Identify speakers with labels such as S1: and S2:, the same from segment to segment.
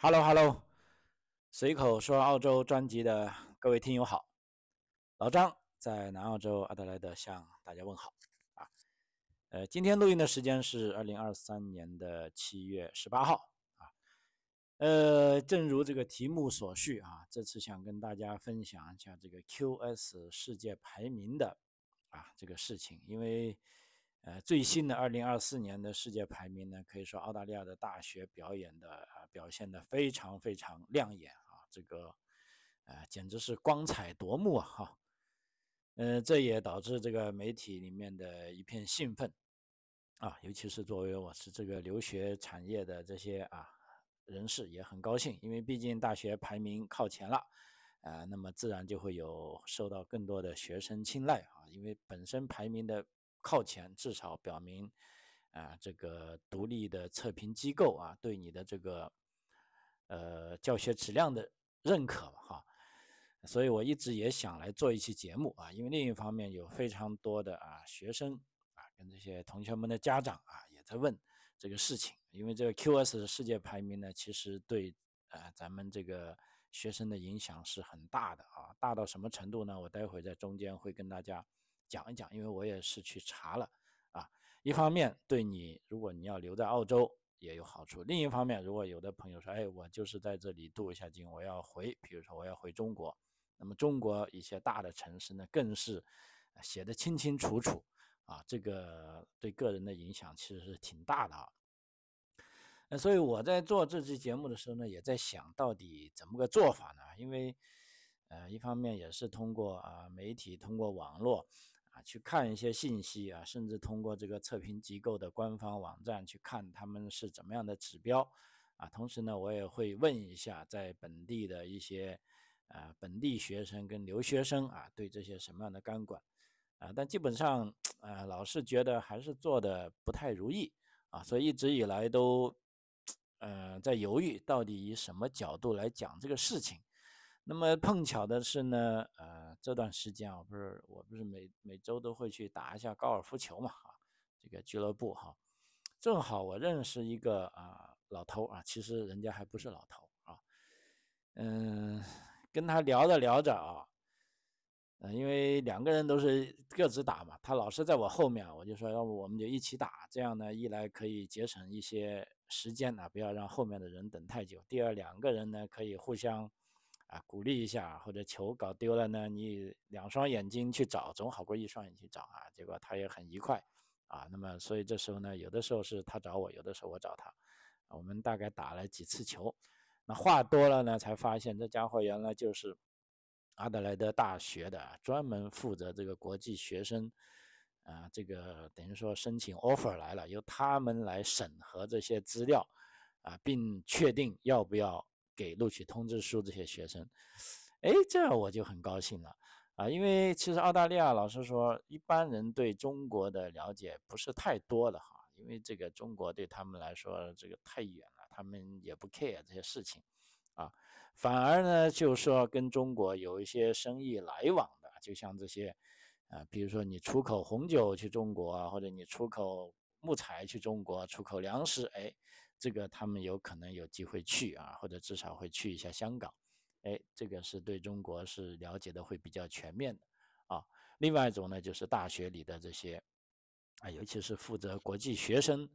S1: Hello Hello，随口说澳洲专辑的各位听友好，老张在南澳洲阿德莱德向大家问好啊。呃，今天录音的时间是二零二三年的七月十八号啊。呃，正如这个题目所叙啊，这次想跟大家分享一下这个 QS 世界排名的啊这个事情，因为。呃，最新的二零二四年的世界排名呢，可以说澳大利亚的大学表演的啊表现的非常非常亮眼啊，这个呃简直是光彩夺目啊哈，呃这也导致这个媒体里面的一片兴奋啊，尤其是作为我是这个留学产业的这些啊人士也很高兴，因为毕竟大学排名靠前了，啊那么自然就会有受到更多的学生青睐啊，因为本身排名的。靠前，至少表明，啊，这个独立的测评机构啊，对你的这个，呃，教学质量的认可哈。所以我一直也想来做一期节目啊，因为另一方面有非常多的啊学生啊，跟这些同学们的家长啊，也在问这个事情。因为这个 QS 的世界排名呢，其实对啊咱们这个学生的影响是很大的啊，大到什么程度呢？我待会在中间会跟大家。讲一讲，因为我也是去查了啊。一方面对你，如果你要留在澳洲也有好处；另一方面，如果有的朋友说，哎，我就是在这里度一下经，我要回，比如说我要回中国，那么中国一些大的城市呢，更是写的清清楚楚啊。这个对个人的影响其实是挺大的啊。那所以我在做这期节目的时候呢，也在想到底怎么个做法呢？因为呃，一方面也是通过啊媒体，通过网络。去看一些信息啊，甚至通过这个测评机构的官方网站去看他们是怎么样的指标啊。同时呢，我也会问一下在本地的一些啊本地学生跟留学生啊，对这些什么样的监管啊。但基本上啊，老是觉得还是做的不太如意啊，所以一直以来都呃在犹豫，到底以什么角度来讲这个事情。那么碰巧的是呢，呃，这段时间啊，不是我不是每每周都会去打一下高尔夫球嘛，啊，这个俱乐部哈，正好我认识一个啊老头啊，其实人家还不是老头啊，嗯，跟他聊着聊着啊，嗯，因为两个人都是各自打嘛，他老是在我后面，我就说要不我们就一起打，这样呢，一来可以节省一些时间啊，不要让后面的人等太久；第二，两个人呢可以互相。啊，鼓励一下，或者球搞丢了呢，你两双眼睛去找，总好过一双眼睛找啊。结果他也很愉快啊。那么，所以这时候呢，有的时候是他找我，有的时候我找他。我们大概打了几次球，那话多了呢，才发现这家伙原来就是阿德莱德大学的，专门负责这个国际学生啊，这个等于说申请 offer 来了，由他们来审核这些资料啊，并确定要不要。给录取通知书这些学生，哎，这我就很高兴了啊！因为其实澳大利亚老实说，一般人对中国的了解不是太多的哈，因为这个中国对他们来说这个太远了，他们也不 care 这些事情啊。反而呢，就是说跟中国有一些生意来往的，就像这些啊，比如说你出口红酒去中国啊，或者你出口木材去中国，出口粮食，哎。这个他们有可能有机会去啊，或者至少会去一下香港，哎，这个是对中国是了解的会比较全面的啊。另外一种呢，就是大学里的这些啊，尤其是负责国际学生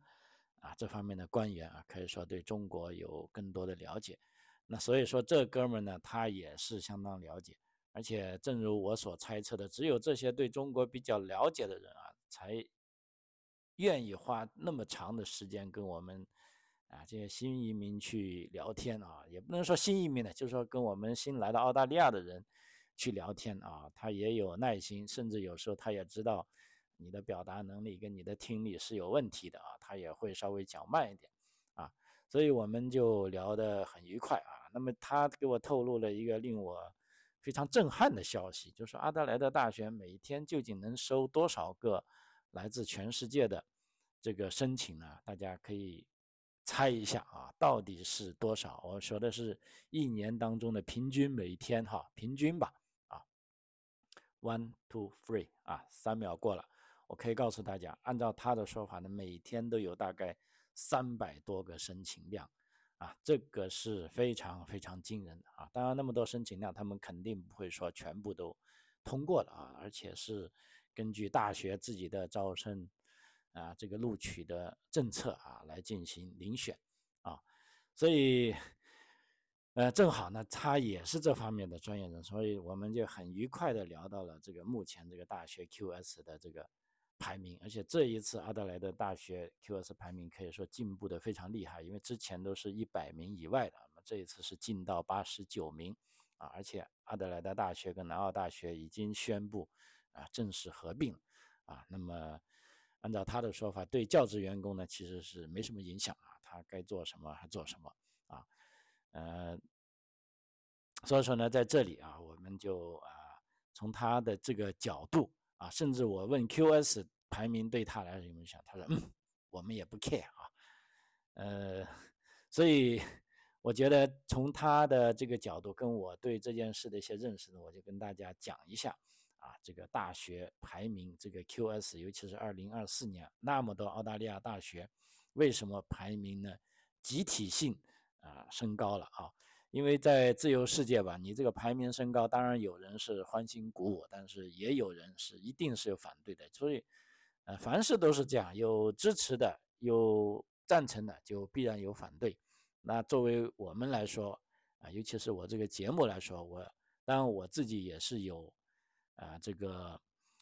S1: 啊这方面的官员啊，可以说对中国有更多的了解。那所以说这哥们呢，他也是相当了解，而且正如我所猜测的，只有这些对中国比较了解的人啊，才愿意花那么长的时间跟我们。啊，这些新移民去聊天啊，也不能说新移民的，就是说跟我们新来到澳大利亚的人去聊天啊，他也有耐心，甚至有时候他也知道你的表达能力跟你的听力是有问题的啊，他也会稍微讲慢一点啊，所以我们就聊得很愉快啊。那么他给我透露了一个令我非常震撼的消息，就是阿德莱德大学每天究竟能收多少个来自全世界的这个申请呢？大家可以。猜一下啊，到底是多少？我说的是一年当中的平均每天哈，平均吧啊，one two three 啊，三秒过了，我可以告诉大家，按照他的说法呢，每天都有大概三百多个申请量啊，这个是非常非常惊人的啊！当然，那么多申请量，他们肯定不会说全部都通过了啊，而且是根据大学自己的招生啊这个录取的政策啊来进行遴选啊，所以呃，正好呢，他也是这方面的专业人，所以我们就很愉快的聊到了这个目前这个大学 QS 的这个。排名，而且这一次阿德莱德大学 QS 排名可以说进步的非常厉害，因为之前都是一百名以外的，那么这一次是进到八十九名啊，而且阿德莱德大学跟南澳大学已经宣布啊正式合并啊，那么按照他的说法，对教职员工呢其实是没什么影响啊，他该做什么还做什么啊，呃，所以说呢，在这里啊，我们就啊从他的这个角度。啊，甚至我问 QS 排名对他来说有没有影响，他说嗯，我们也不 care 啊，呃，所以我觉得从他的这个角度跟我对这件事的一些认识呢，我就跟大家讲一下啊，这个大学排名这个 QS，尤其是二零二四年那么多澳大利亚大学，为什么排名呢集体性啊升高了啊？因为在自由世界吧，你这个排名升高，当然有人是欢欣鼓舞，但是也有人是一定是有反对的。所以，呃，凡事都是这样，有支持的，有赞成的，就必然有反对。那作为我们来说，啊，尤其是我这个节目来说，我当然我自己也是有啊这个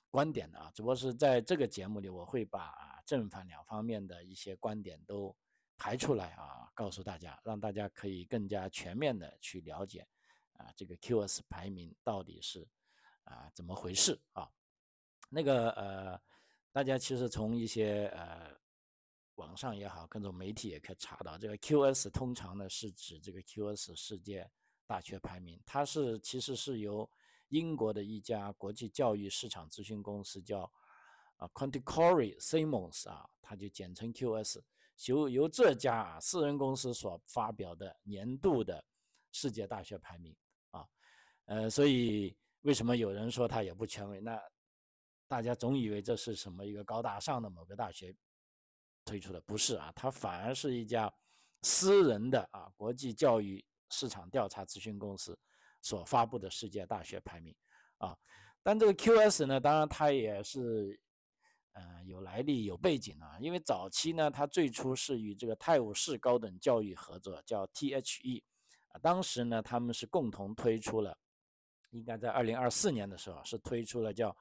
S1: 观点的啊，只不过是在这个节目里，我会把正反两方面的一些观点都排出来啊。告诉大家，让大家可以更加全面的去了解啊，这个 QS 排名到底是啊怎么回事啊？那个呃，大家其实从一些呃网上也好，各种媒体也可以查到，这个 QS 通常呢是指这个 QS 世界大学排名，它是其实是由英国的一家国际教育市场咨询公司叫啊 Conticory Simons 啊，它就简称 QS。由由这家私人公司所发表的年度的世界大学排名啊，呃，所以为什么有人说它也不权威？那大家总以为这是什么一个高大上的某个大学推出的，不是啊，它反而是一家私人的啊国际教育市场调查咨询公司所发布的世界大学排名啊。但这个 QS 呢，当然它也是。呃，有来历、有背景啊。因为早期呢，它最初是与这个泰晤士高等教育合作，叫 THE 啊。当时呢，他们是共同推出了，应该在二零二四年的时候是推出了叫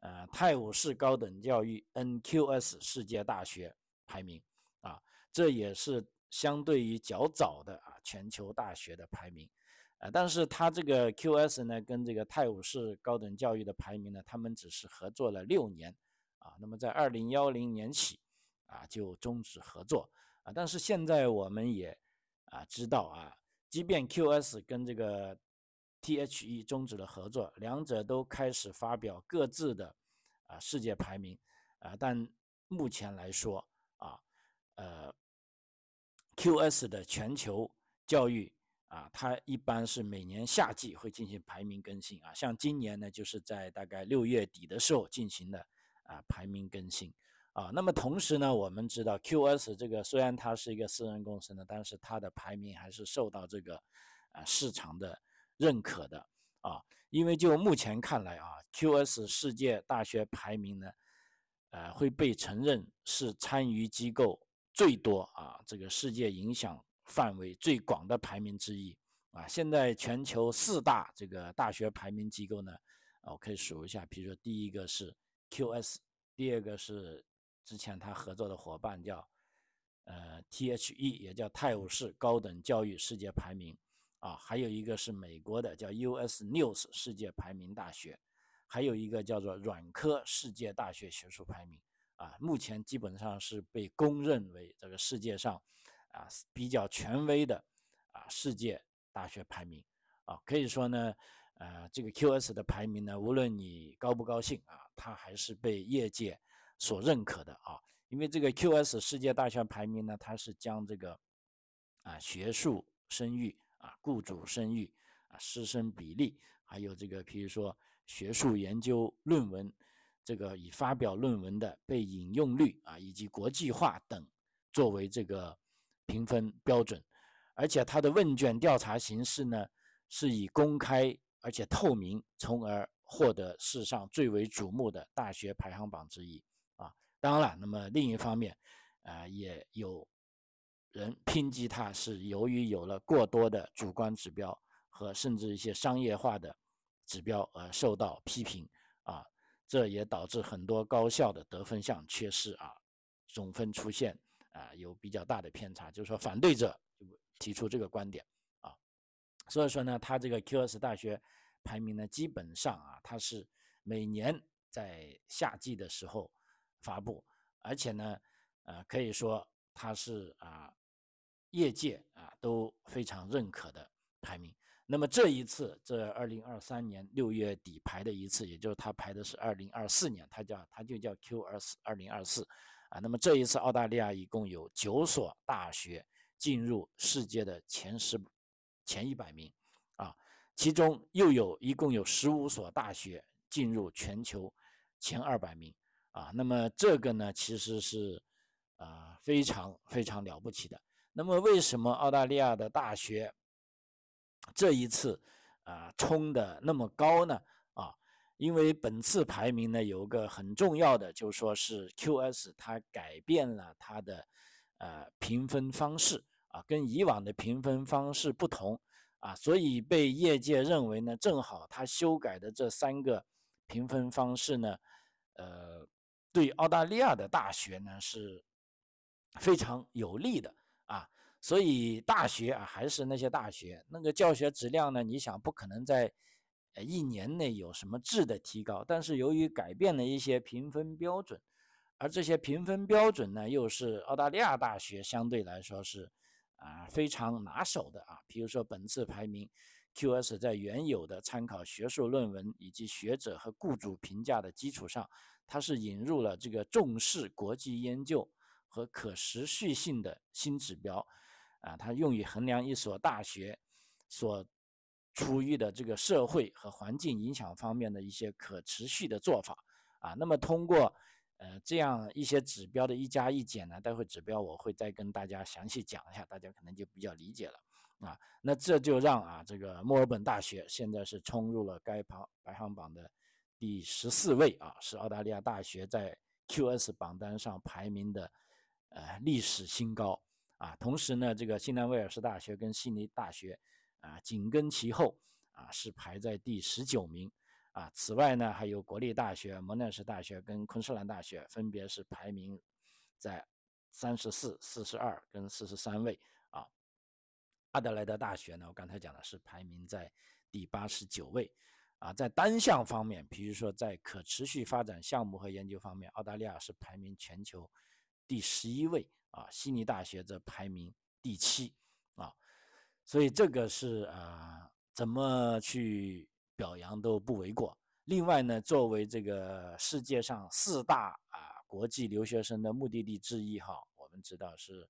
S1: 呃泰晤士高等教育 NQS 世界大学排名啊。这也是相对于较早的啊全球大学的排名啊。但是它这个 QS 呢，跟这个泰晤士高等教育的排名呢，他们只是合作了六年。啊，那么在二零幺零年起，啊就终止合作啊。但是现在我们也啊知道啊，即便 QS 跟这个 THE 终止了合作，两者都开始发表各自的啊世界排名啊。但目前来说啊，呃，QS 的全球教育啊，它一般是每年夏季会进行排名更新啊。像今年呢，就是在大概六月底的时候进行的。啊，排名更新啊，那么同时呢，我们知道 QS 这个虽然它是一个私人公司呢，但是它的排名还是受到这个啊市场的认可的啊，因为就目前看来啊，QS 世界大学排名呢，呃会被承认是参与机构最多啊，这个世界影响范围最广的排名之一啊。现在全球四大这个大学排名机构呢，啊我可以数一下，比如说第一个是。QS，第二个是之前他合作的伙伴叫呃 THE，也叫泰晤士高等教育世界排名啊，还有一个是美国的叫 US News 世界排名大学，还有一个叫做软科世界大学学术排名啊，目前基本上是被公认为这个世界上啊比较权威的啊世界大学排名啊，可以说呢。呃，这个 QS 的排名呢，无论你高不高兴啊，它还是被业界所认可的啊。因为这个 QS 世界大学排名呢，它是将这个啊学术声誉啊、雇主声誉啊、师生比例，还有这个比如说学术研究论文这个已发表论文的被引用率啊，以及国际化等作为这个评分标准而且它的问卷调查形式呢是以公开而且透明，从而获得世上最为瞩目的大学排行榜之一啊。当然了，那么另一方面，啊，也有人抨击它是由于有了过多的主观指标和甚至一些商业化的指标而受到批评啊。这也导致很多高校的得分项缺失啊，总分出现啊有比较大的偏差，就是说反对者就提出这个观点啊，所以说呢，它这个 QS 大学排名呢，基本上啊，它是每年在夏季的时候发布，而且呢，呃，可以说它是啊，业界啊都非常认可的排名。那么这一次，这二零二三年六月底排的一次，也就是他排的是二零二四年，他叫他就叫 Q 二四二零二四啊。那么这一次澳大利亚一共有九所大学进入世界的前十前一百名啊，其中又有一共有十五所大学进入全球前二百名啊。那么这个呢，其实是啊非常非常了不起的。那么为什么澳大利亚的大学？这一次啊，冲的那么高呢？因为本次排名呢，有个很重要的，就说是 QS 它改变了它的呃评分方式啊，跟以往的评分方式不同啊，所以被业界认为呢，正好它修改的这三个评分方式呢，呃，对澳大利亚的大学呢是非常有利的啊。所以大学啊，还是那些大学，那个教学质量呢？你想不可能在呃一年内有什么质的提高。但是由于改变了一些评分标准，而这些评分标准呢，又是澳大利亚大学相对来说是啊非常拿手的啊。比如说本次排名，QS 在原有的参考学术论文以及学者和雇主评价的基础上，它是引入了这个重视国际研究和可持续性的新指标。啊，它用于衡量一所大学所处于的这个社会和环境影响方面的一些可持续的做法啊。那么通过呃这样一些指标的一加一减呢，待会指标我会再跟大家详细讲一下，大家可能就比较理解了啊。那这就让啊这个墨尔本大学现在是冲入了该排排行榜的第十四位啊，是澳大利亚大学在 QS 榜单上排名的呃历史新高。啊，同时呢，这个新南威尔士大学跟悉尼大学啊紧跟其后啊，是排在第十九名啊。此外呢，还有国立大学、蒙纳士大学跟昆士兰大学，分别是排名在三十四、四十二跟四十三位啊。阿德莱德大学呢，我刚才讲的是排名在第八十九位啊。在单项方面，比如说在可持续发展项目和研究方面，澳大利亚是排名全球第十一位。啊，悉尼大学则排名第七，所以这个是啊，怎么去表扬都不为过。另外呢，作为这个世界上四大啊国际留学生的目的地之一哈，我们知道是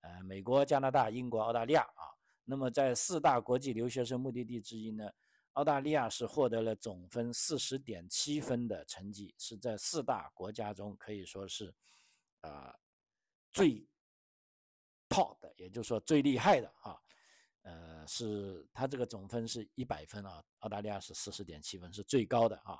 S1: 呃美国、加拿大、英国、澳大利亚啊。那么在四大国际留学生目的地之一呢，澳大利亚是获得了总分四十点七分的成绩，是在四大国家中可以说是啊。最 top 的，也就是说最厉害的啊，呃，是它这个总分是一百分啊，澳大利亚是四十点七分，是最高的啊，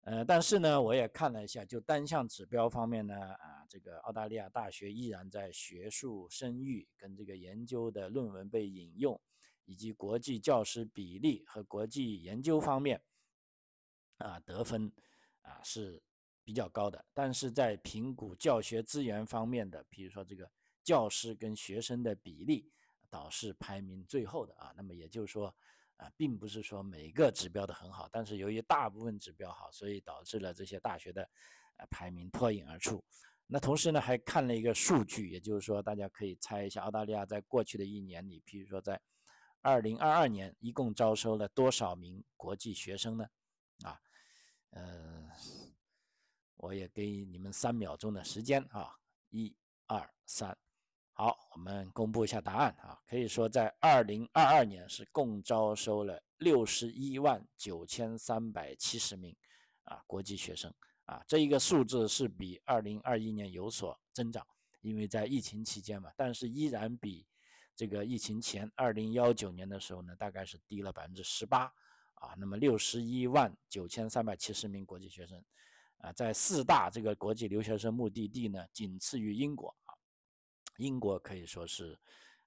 S1: 呃，但是呢，我也看了一下，就单项指标方面呢，啊，这个澳大利亚大学依然在学术声誉跟这个研究的论文被引用，以及国际教师比例和国际研究方面，啊，得分啊是。比较高的，但是在评估教学资源方面的，比如说这个教师跟学生的比例，导是排名最后的啊。那么也就是说，啊，并不是说每个指标都很好，但是由于大部分指标好，所以导致了这些大学的呃排名脱颖而出。那同时呢，还看了一个数据，也就是说，大家可以猜一下，澳大利亚在过去的一年里，比如说在二零二二年，一共招收了多少名国际学生呢？啊，呃。我也给你们三秒钟的时间啊，一、二、三，好，我们公布一下答案啊。可以说，在二零二二年是共招收了六十一万九千三百七十名啊国际学生啊，这一个数字是比二零二一年有所增长，因为在疫情期间嘛，但是依然比这个疫情前二零幺九年的时候呢，大概是低了百分之十八啊。那么六十一万九千三百七十名国际学生啊，在四大这个国际留学生目的地呢，仅次于英国。英国可以说是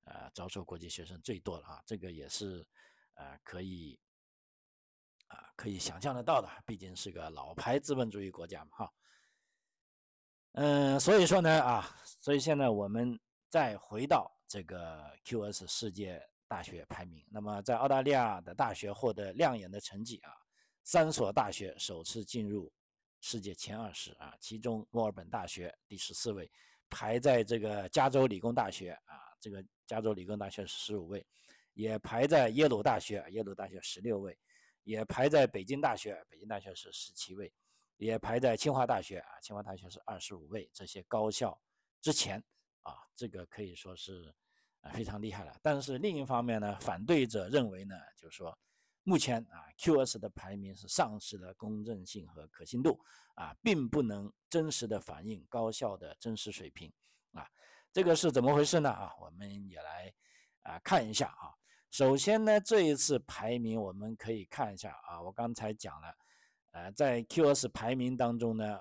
S1: 呃招收国际学生最多了啊，这个也是呃可以啊可以想象得到的，毕竟是个老牌资本主义国家嘛哈。嗯，所以说呢啊，所以现在我们再回到。这个 QS 世界大学排名，那么在澳大利亚的大学获得亮眼的成绩啊，三所大学首次进入世界前二十啊，其中墨尔本大学第十四位，排在这个加州理工大学啊，这个加州理工大学十五位，也排在耶鲁大学，耶鲁大学十六位，也排在北京大学，北京大学是十七位，也排在清华大学啊，清华大学是二十五位，这些高校之前啊，这个可以说是。啊，非常厉害了。但是另一方面呢，反对者认为呢，就是说，目前啊，QS 的排名是丧失了公正性和可信度，啊，并不能真实的反映高校的真实水平，啊，这个是怎么回事呢？啊，我们也来啊看一下啊。首先呢，这一次排名我们可以看一下啊，我刚才讲了，呃，在 QS 排名当中呢，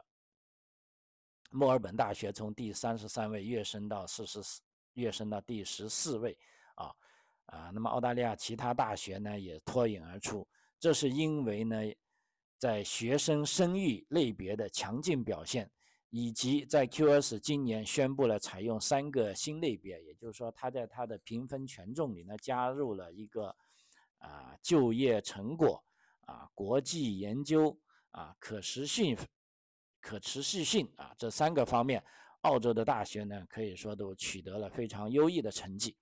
S1: 墨尔本大学从第三十三位跃升到四十四。跃升到第十四位，啊啊，那么澳大利亚其他大学呢也脱颖而出，这是因为呢，在学生生育类别的强劲表现，以及在 QS 今年宣布了采用三个新类别，也就是说，它在它的评分权重里呢加入了一个啊就业成果啊国际研究啊可持续可持续性啊这三个方面。澳洲的大学呢，可以说都取得了非常优异的成绩。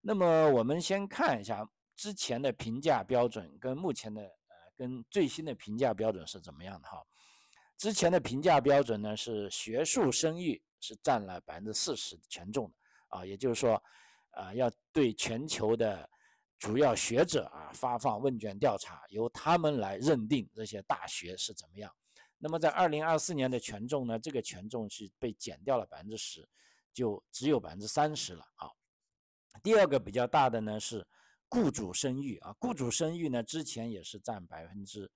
S1: 那么我们先看一下之前的评价标准跟目前的呃跟最新的评价标准是怎么样的哈。之前的评价标准呢是学术声誉是占了百分之四十权重的啊，也就是说啊要对全球的主要学者啊发放问卷调查，由他们来认定这些大学是怎么样。那么在二零二四年的权重呢？这个权重是被减掉了百分之十，就只有百分之三十了啊。第二个比较大的呢是雇主声誉啊，雇主声誉呢之前也是占百分之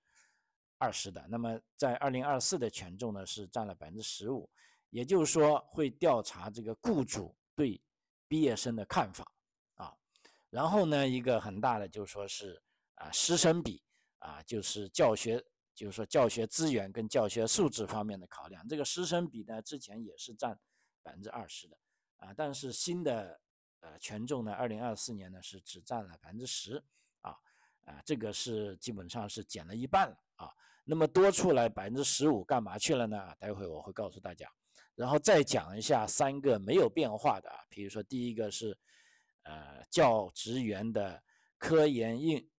S1: 二十的，那么在二零二四的权重呢是占了百分之十五，也就是说会调查这个雇主对毕业生的看法啊。然后呢一个很大的就说是啊师生比啊，就是教学。就是说，教学资源跟教学素质方面的考量，这个师生比呢，之前也是占百分之二十的啊，但是新的呃权重呢，二零二四年呢是只占了百分之十啊啊，这个是基本上是减了一半了啊。那么多出来百分之十五干嘛去了呢？待会我会告诉大家。然后再讲一下三个没有变化的啊，比如说第一个是呃教职员的科研应。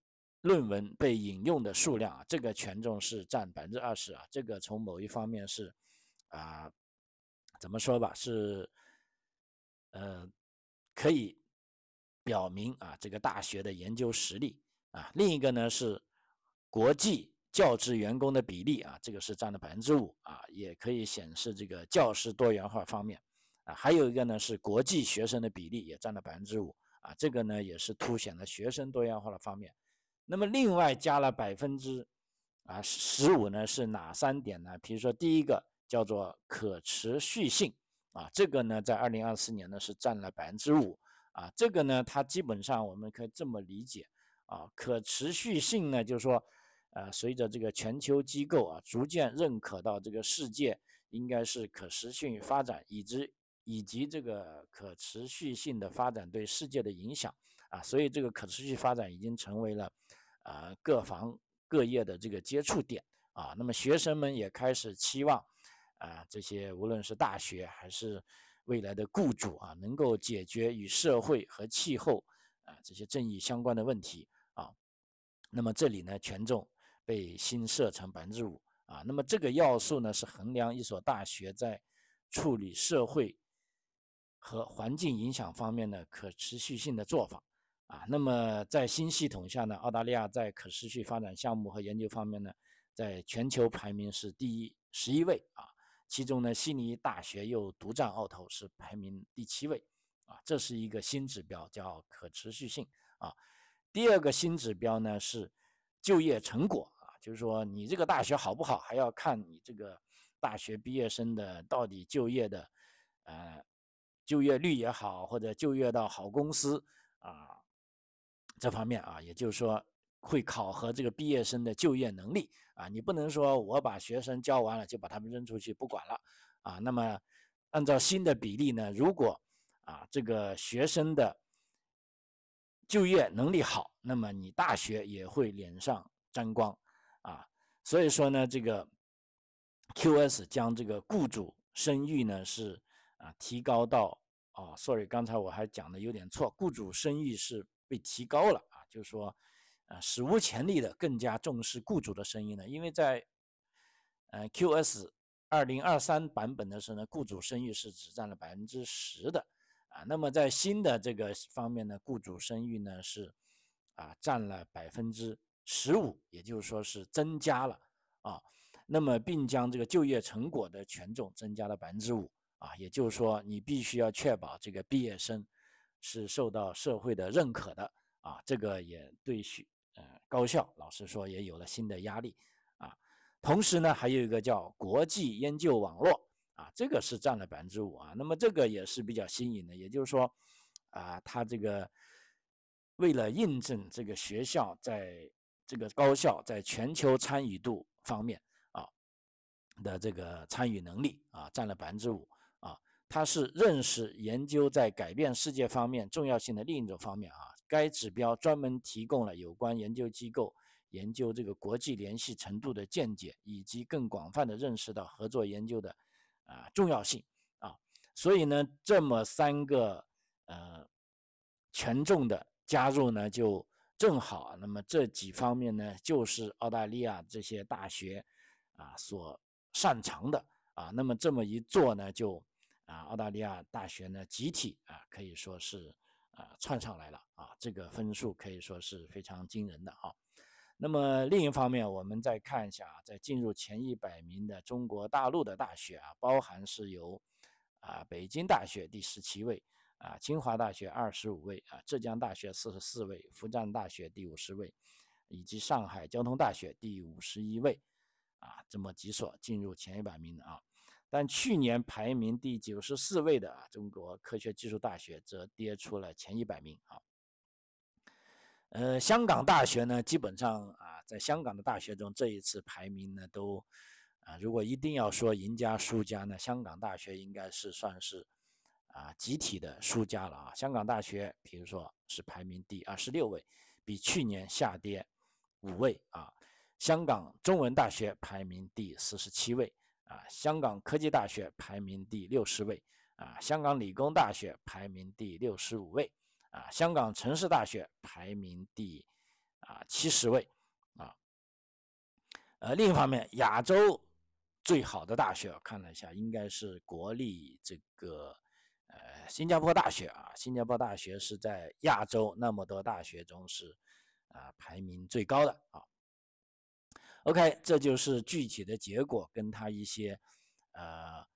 S1: 论文被引用的数量啊，这个权重是占百分之二十啊，这个从某一方面是啊，怎么说吧，是呃，可以表明啊这个大学的研究实力啊。另一个呢是国际教职员工的比例啊，这个是占了百分之五啊，也可以显示这个教师多元化方面啊。还有一个呢是国际学生的比例也占了百分之五啊，这个呢也是凸显了学生多元化的方面。那么另外加了百分之啊十五呢是哪三点呢？比如说第一个叫做可持续性啊，这个呢在二零二四年呢是占了百分之五啊，这个呢它基本上我们可以这么理解啊，可持续性呢就是说呃随着这个全球机构啊逐渐认可到这个世界应该是可持续发展，以及以及这个可持续性的发展对世界的影响啊，所以这个可持续发展已经成为了。啊，各行各业的这个接触点啊，那么学生们也开始期望啊，这些无论是大学还是未来的雇主啊，能够解决与社会和气候啊这些正义相关的问题啊。那么这里呢，权重被新设成百分之五啊。那么这个要素呢，是衡量一所大学在处理社会和环境影响方面的可持续性的做法。啊，那么在新系统下呢，澳大利亚在可持续发展项目和研究方面呢，在全球排名是第一十一位啊，其中呢，悉尼大学又独占鳌头，是排名第七位啊，这是一个新指标，叫可持续性啊。第二个新指标呢是就业成果啊，就是说你这个大学好不好，还要看你这个大学毕业生的到底就业的呃就业率也好，或者就业到好公司啊这方面啊，也就是说会考核这个毕业生的就业能力啊。你不能说我把学生教完了就把他们扔出去不管了啊。那么按照新的比例呢，如果啊这个学生的就业能力好，那么你大学也会脸上沾光啊。所以说呢，这个 QS 将这个雇主声誉呢是啊提高到啊，sorry，刚才我还讲的有点错，雇主声誉是被提高了啊，就是说啊史无前例的更加重视雇主的声音呢，因为在呃 QS 二零二三版本的时候呢，雇主声誉是只占了百分之十的。啊，那么在新的这个方面呢，雇主声誉呢是啊占了百分之十五，也就是说是增加了啊。那么并将这个就业成果的权重增加了百分之五啊，也就是说你必须要确保这个毕业生是受到社会的认可的啊。这个也对学呃高校老师说也有了新的压力啊。同时呢，还有一个叫国际研究网络。啊，这个是占了百分之五啊，那么这个也是比较新颖的，也就是说，啊，它这个为了印证这个学校在这个高校在全球参与度方面啊的这个参与能力啊，占了百分之五啊，它是认识研究在改变世界方面重要性的另一种方面啊，该指标专门提供了有关研究机构研究这个国际联系程度的见解，以及更广泛的认识到合作研究的。啊，重要性啊，所以呢，这么三个呃权重的加入呢，就正好。那么这几方面呢，就是澳大利亚这些大学啊所擅长的啊。那么这么一做呢，就啊，澳大利亚大学呢集体啊可以说是啊窜上来了啊，这个分数可以说是非常惊人的啊。那么另一方面，我们再看一下啊，在进入前一百名的中国大陆的大学啊，包含是由啊北京大学第十七位啊，清华大学二十五位啊，浙江大学四十四位，复旦大学第五十位，以及上海交通大学第五十一位啊，这么几所进入前一百名的啊。但去年排名第九十四位的，中国科学技术大学则跌出了前一百名啊。呃，香港大学呢，基本上啊，在香港的大学中，这一次排名呢都啊，如果一定要说赢家输家呢，香港大学应该是算是啊集体的输家了啊。香港大学，比如说是排名第二十六位，比去年下跌五位啊。香港中文大学排名第四十七位啊，香港科技大学排名第六十位啊，香港理工大学排名第六十五位。啊，香港城市大学排名第啊七十位啊。呃，另一方面，亚洲最好的大学我，看了一下，应该是国立这个呃新加坡大学啊。新加坡大学是在亚洲那么多大学中是啊排名最高的啊。OK，这就是具体的结果跟他一些呃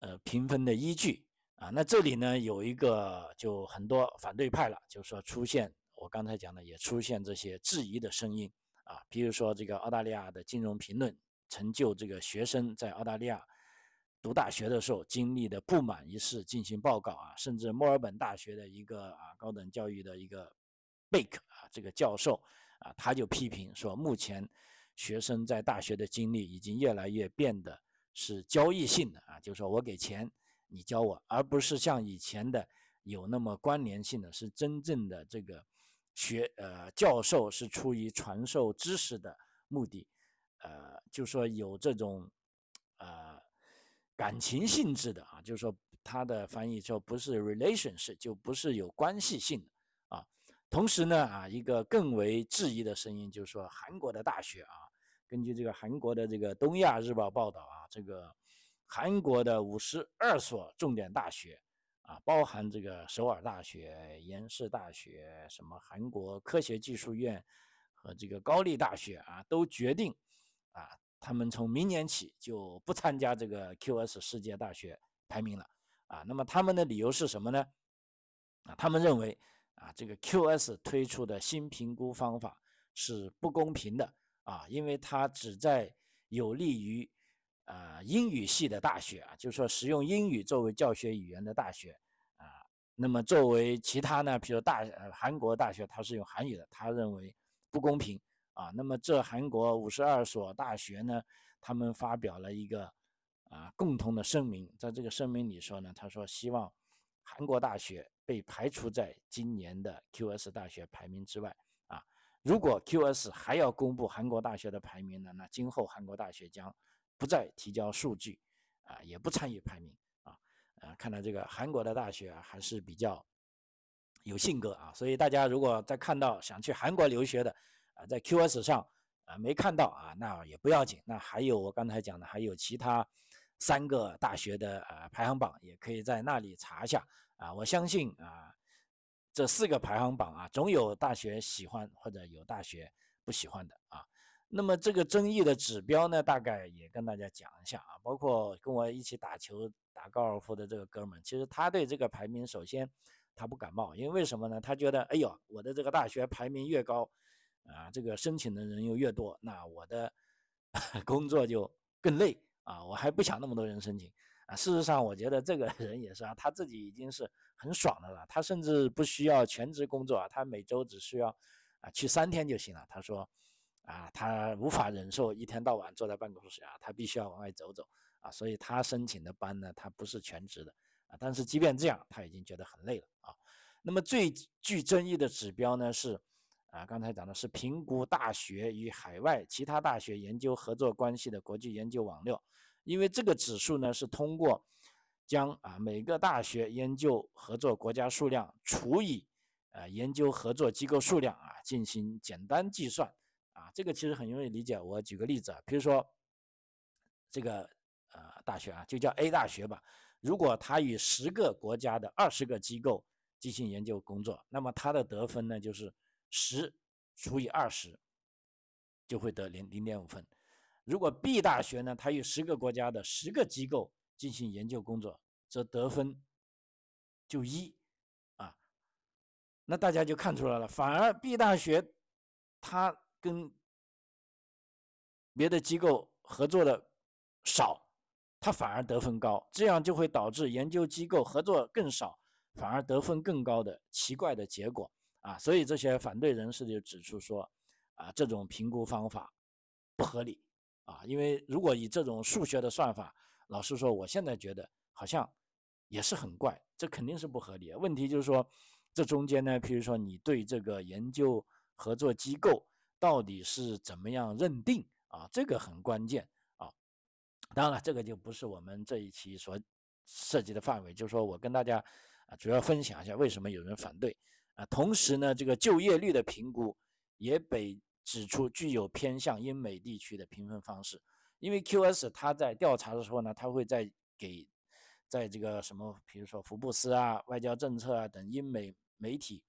S1: 呃评分的依据。啊，那这里呢有一个就很多反对派了，就是说出现我刚才讲的也出现这些质疑的声音啊，比如说这个澳大利亚的金融评论成就这个学生在澳大利亚读大学的时候经历的不满一事进行报告啊，甚至墨尔本大学的一个啊高等教育的一个贝克啊这个教授啊他就批评说，目前学生在大学的经历已经越来越变得是交易性的啊，就是说我给钱。你教我，而不是像以前的有那么关联性的是真正的这个学呃教授是出于传授知识的目的，呃，就说有这种呃感情性质的啊，就是说他的翻译就不是 relations，就不是有关系性的。同时呢啊，一个更为质疑的声音就是说，韩国的大学啊，根据这个韩国的这个东亚日报报道啊，这个。韩国的五十二所重点大学啊，包含这个首尔大学、延世大学、什么韩国科学技术院和这个高丽大学啊，都决定啊，他们从明年起就不参加这个 QS 世界大学排名了啊。那么他们的理由是什么呢？啊，他们认为啊，这个 QS 推出的新评估方法是不公平的啊，因为它只在有利于啊英语系的大学啊，就是说使用英语作为教学语言的大学啊。那么作为其他呢，比如大呃韩国大学，它是用韩语的，他认为不公平啊。那么这韩国五十二所大学呢，他们发表了一个啊共同的声明，在这个声明里说呢，他说希望韩国大学。被排除在今年的 QS 大学排名之外啊！如果 QS 还要公布韩国大学的排名呢？那今后韩国大学将不再提交数据啊，也不参与排名啊！啊，看来这个韩国的大学啊还是比较有性格啊，所以大家如果在看到想去韩国留学的啊，在 QS 上啊没看到啊，那也不要紧，那还有我刚才讲的还有其他三个大学的呃排行榜，也可以在那里查一下。啊，我相信啊，这四个排行榜啊，总有大学喜欢或者有大学不喜欢的啊。那么这个争议的指标呢，大概也跟大家讲一下啊。包括跟我一起打球、打高尔夫的这个哥们，其实他对这个排名，首先他不感冒，因为为什么呢？他觉得，哎呦，我的这个大学排名越高，啊，这个申请的人又越多，那我的 工作就更累啊，我还不想那么多人申请。啊，事实上，我觉得这个 人也是啊，他自己已经是很爽的了，他甚至不需要全职工作啊，他每周只需要啊去三天就行了。他说，啊，他无法忍受一天到晚坐在办公室啊，他必须要往外走走啊，所以他申请的班呢，他不是全职的啊。但是即便这样，他已经觉得很累了啊。那么最具争议的指标呢是，啊，刚才讲的是评估大学与海外其他大学研究合作关系的国际研究网络。因为这个指数呢，是通过将啊每个大学研究合作国家数量除以呃研究合作机构数量啊进行简单计算啊，这个其实很容易理解。我举个例子啊，比如说这个呃大学啊，就叫 A 大学吧，如果它与十个国家的二十个机构进行研究工作，那么它的得分呢就是十除以二十，就会得零零点五分。如果 B 大学呢，它与十个国家的十个机构进行研究工作，则得分就一啊。那大家就看出来了，反而 B 大学它跟别的机构合作的少，它反而得分高，这样就会导致研究机构合作更少，反而得分更高的奇怪的结果啊。所以这些反对人士就指出说，啊，这种评估方法不合理。啊，因为如果以这种数学的算法，老实说，我现在觉得好像也是很怪，这肯定是不合理。问题就是说，这中间呢，比如说你对这个研究合作机构到底是怎么样认定啊，这个很关键啊。当然了，这个就不是我们这一期所涉及的范围，就是说我跟大家啊主要分享一下为什么有人反对同时呢，这个就业率的评估也被。指出具有偏向英美地区的评分方式，因为 QS 它在调查的时候呢，它会在给在这个什么，比如说福布斯啊、外交政策啊等英美媒体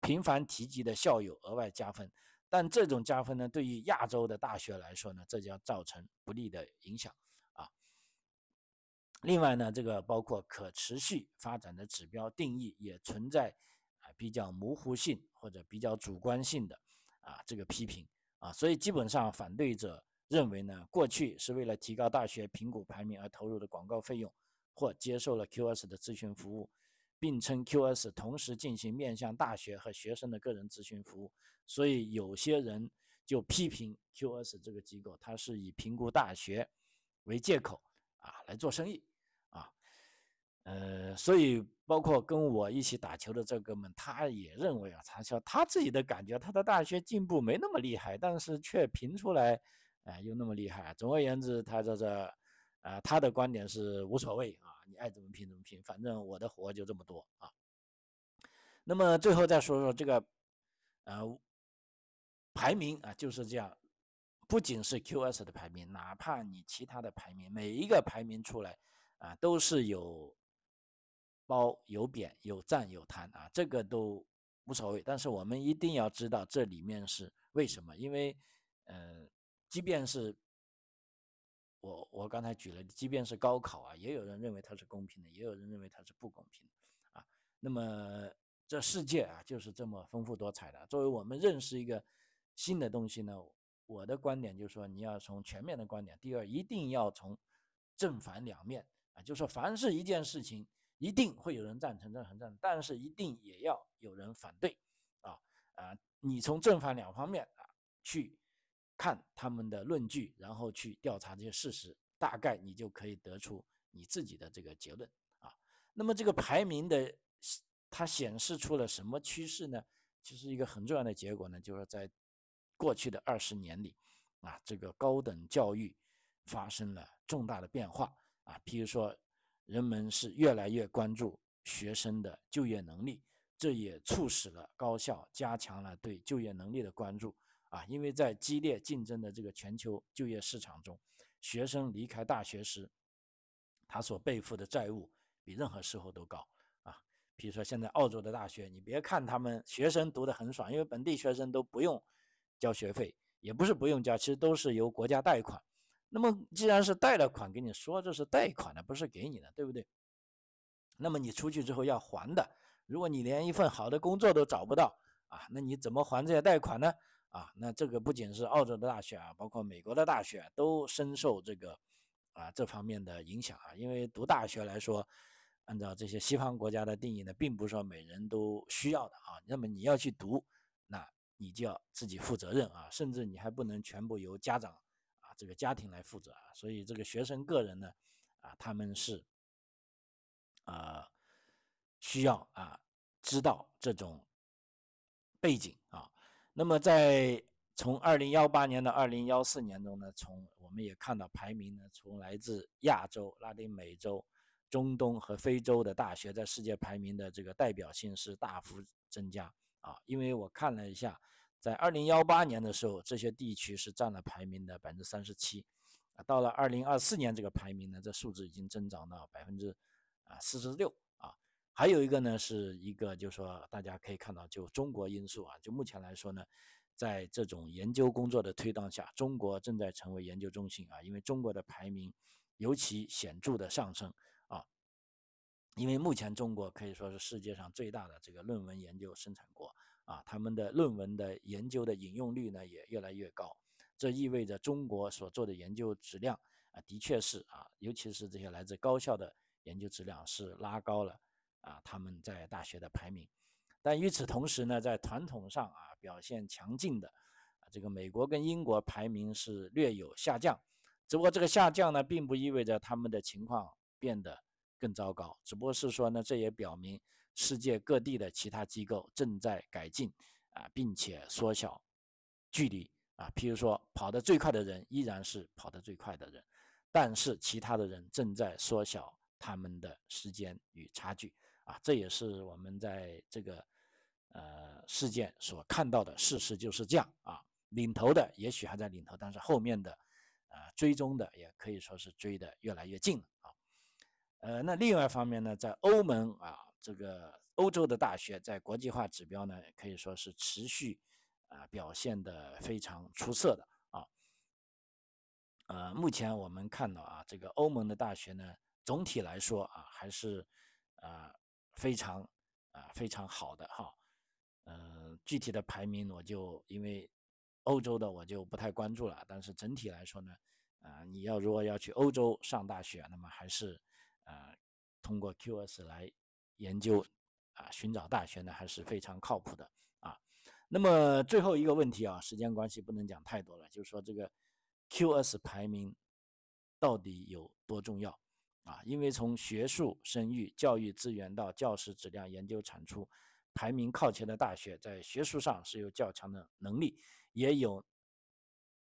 S1: 频繁提及的校友额外加分，但这种加分呢，对于亚洲的大学来说呢，这将造成不利的影响啊。另外呢，这个包括可持续发展的指标定义也存在比较模糊性或者比较主观性的。啊，这个批评啊，所以基本上反对者认为呢，过去是为了提高大学评估排名而投入的广告费用，或接受了 QS 的咨询服务，并称 QS 同时进行面向大学和学生的个人咨询服务，所以有些人就批评 QS 这个机构，它是以评估大学为借口啊来做生意。呃，所以包括跟我一起打球的这哥们，他也认为啊，他说他自己的感觉，他的大学进步没那么厉害，但是却评出来，哎，又那么厉害。总而言之，他这这，啊，他的观点是无所谓啊，你爱怎么评怎么评，反正我的活就这么多啊。那么最后再说说这个，呃，排名啊，就是这样，不仅是 QS 的排名，哪怕你其他的排名，每一个排名出来啊，都是有。包有贬有赞有弹啊，这个都无所谓。但是我们一定要知道这里面是为什么，因为，呃，即便是我我刚才举了，即便是高考啊，也有人认为它是公平的，也有人认为它是不公平的啊。那么这世界啊，就是这么丰富多彩的。作为我们认识一个新的东西呢，我的观点就是说，你要从全面的观点。第二，一定要从正反两面啊，就是说，凡是一件事情，一定会有人赞成、赞成、赞成，但是一定也要有人反对啊啊！你从正反两方面啊去看他们的论据，然后去调查这些事实，大概你就可以得出你自己的这个结论啊。那么这个排名的。它显示出了什么趋势呢？其实一个很重要的结果呢，就是在过去的二十年里，啊，这个高等教育发生了重大的变化啊。譬如说，人们是越来越关注学生的就业能力，这也促使了高校加强了对就业能力的关注啊。因为在激烈竞争的这个全球就业市场中，学生离开大学时，他所背负的债务比任何时候都高啊。比如说，现在澳洲的大学，你别看他们学生读得很爽，因为本地学生都不用交学费，也不是不用交，其实都是由国家贷款。那么既然是贷了款，跟你说这是贷款的，不是给你的，对不对？那么你出去之后要还的，如果你连一份好的工作都找不到啊，那你怎么还这些贷款呢？啊，那这个不仅是澳洲的大学啊，包括美国的大学都深受这个啊这方面的影响啊，因为读大学来说。按照这些西方国家的定义呢，并不是说每人都需要的啊。那么你要去读，那你就要自己负责任啊，甚至你还不能全部由家长这个家庭来负责啊。所以这个学生个人呢，啊他们是啊需要啊知道这种背景啊。那么在从二零幺八年到二零幺四年中呢，从我们也看到排名呢，从来自亚洲、拉丁美洲。中东和非洲的大学在世界排名的这个代表性是大幅增加啊，因为我看了一下，在二零幺八年的时候，这些地区是占了排名的百分之三十七，啊，到了二零二四年这个排名呢，这数字已经增长到百分之啊四十六啊。还有一个呢，是一个就是说大家可以看到，就中国因素啊，就目前来说呢，在这种研究工作的推动下，中国正在成为研究中心啊，因为中国的排名尤其显著的上升啊。因为目前中国可以说是世界上最大的这个论文研究生产国啊，他们的论文的研究的引用率呢也越来越高，这意味着中国所做的研究质量啊，的确是啊，尤其是这些来自高校的研究质量是拉高了啊，他们在大学的排名。但与此同时呢，在传统上啊表现强劲的啊这个美国跟英国排名是略有下降，只不过这个下降呢，并不意味着他们的情况变得。更糟糕，只不过是说呢，这也表明世界各地的其他机构正在改进啊，并且缩小距离啊。譬如说，跑得最快的人依然是跑得最快的人，但是其他的人正在缩小他们的时间与差距啊。这也是我们在这个呃事件所看到的事实就是这样啊。领头的也许还在领头，但是后面的呃追踪的也可以说是追得越来越近了啊。呃，那另外一方面呢，在欧盟啊，这个欧洲的大学在国际化指标呢，可以说是持续啊表现的非常出色的啊。呃，目前我们看到啊，这个欧盟的大学呢，总体来说啊，还是啊非常啊非常好的哈。嗯，具体的排名我就因为欧洲的我就不太关注了，但是整体来说呢，啊，你要如果要去欧洲上大学，那么还是。啊，通过 QS 来研究啊，寻找大学呢还是非常靠谱的啊。那么最后一个问题啊，时间关系不能讲太多了，就是说这个 QS 排名到底有多重要啊？因为从学术、声誉、教育资源到教师质量、研究产出，排名靠前的大学在学术上是有较强的能力，也有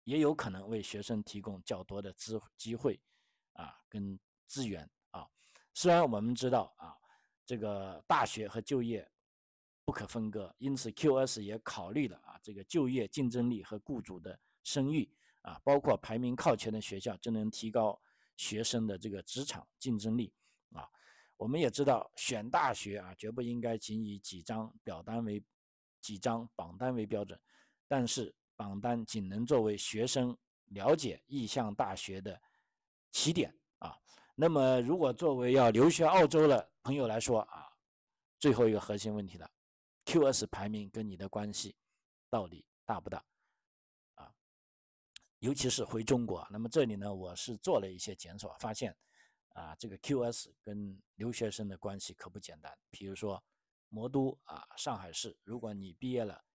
S1: 也有可能为学生提供较多的资机会啊，跟资源啊。虽然我们知道啊，这个大学和就业不可分割，因此 QS 也考虑了啊这个就业竞争力和雇主的声誉啊，包括排名靠前的学校就能提高学生的这个职场竞争力啊。我们也知道选大学啊，绝不应该仅以几张表单为几张榜单为标准，但是榜单仅能作为学生了解意向大学的起点。那么，如果作为要留学澳洲的朋友来说啊，最后一个核心问题了，QS 排名跟你的关系到底大不大啊？尤其是回中国，那么这里呢，我是做了一些检索，发现啊，这个 QS 跟留学生的关系可不简单。比如说，魔都啊，上海市，如果你毕业了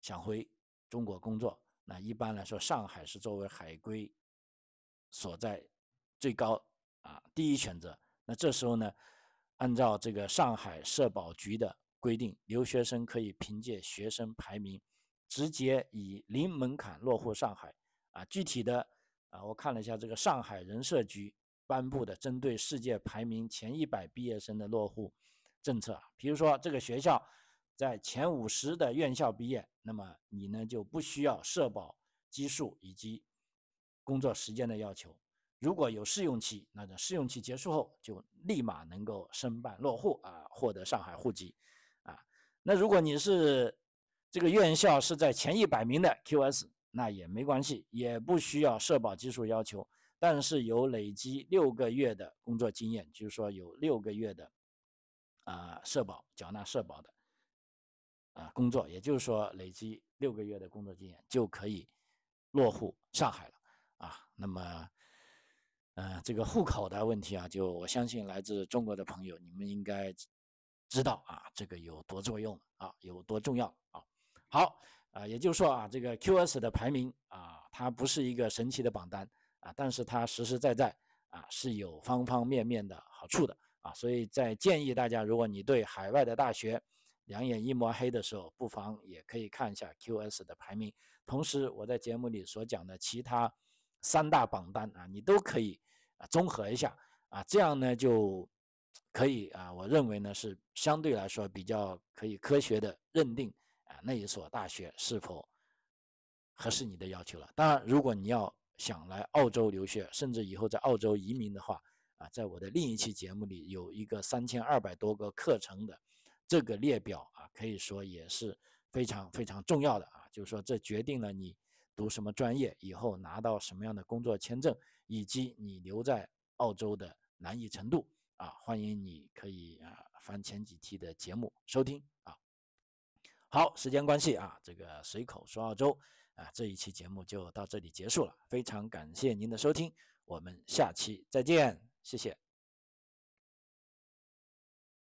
S1: 想回中国工作，那一般来说，上海是作为海归所在。最高啊，第一选择。那这时候呢，按照这个上海社保局的规定，留学生可以凭借学生排名，直接以零门槛落户上海。啊，具体的啊，我看了一下这个上海人社局颁布的针对世界排名前一百毕业生的落户政策。比如说，这个学校在前五十的院校毕业，那么你呢就不需要社保基数以及工作时间的要求。如果有试用期，那这试用期结束后就立马能够申办落户啊，获得上海户籍啊。那如果你是这个院校是在前一百名的 QS，那也没关系，也不需要社保基数要求，但是有累积六个月的工作经验，就是说有六个月的啊社保缴纳社保的啊工作，也就是说累积六个月的工作经验就可以落户上海了啊。那么。呃，这个户口的问题啊，就我相信来自中国的朋友，你们应该知道啊，这个有多作用啊，有多重要啊。好啊，也就是说啊，这个 QS 的排名啊，它不是一个神奇的榜单啊，但是它实实在在啊是有方方面面的好处的啊。所以在建议大家，如果你对海外的大学两眼一抹黑的时候，不妨也可以看一下 QS 的排名。同时，我在节目里所讲的其他三大榜单啊，你都可以。啊，综合一下啊，这样呢就可以啊，我认为呢是相对来说比较可以科学的认定啊那一所大学是否合适你的要求了。当然，如果你要想来澳洲留学，甚至以后在澳洲移民的话啊，在我的另一期节目里有一个三千二百多个课程的这个列表啊，可以说也是非常非常重要的啊，就是说这决定了你读什么专业，以后拿到什么样的工作签证。以及你留在澳洲的难易程度啊，欢迎你可以啊翻前几期的节目收听啊。好，时间关系啊，这个随口说澳洲啊这一期节目就到这里结束了，非常感谢您的收听，我们下期再见，谢谢。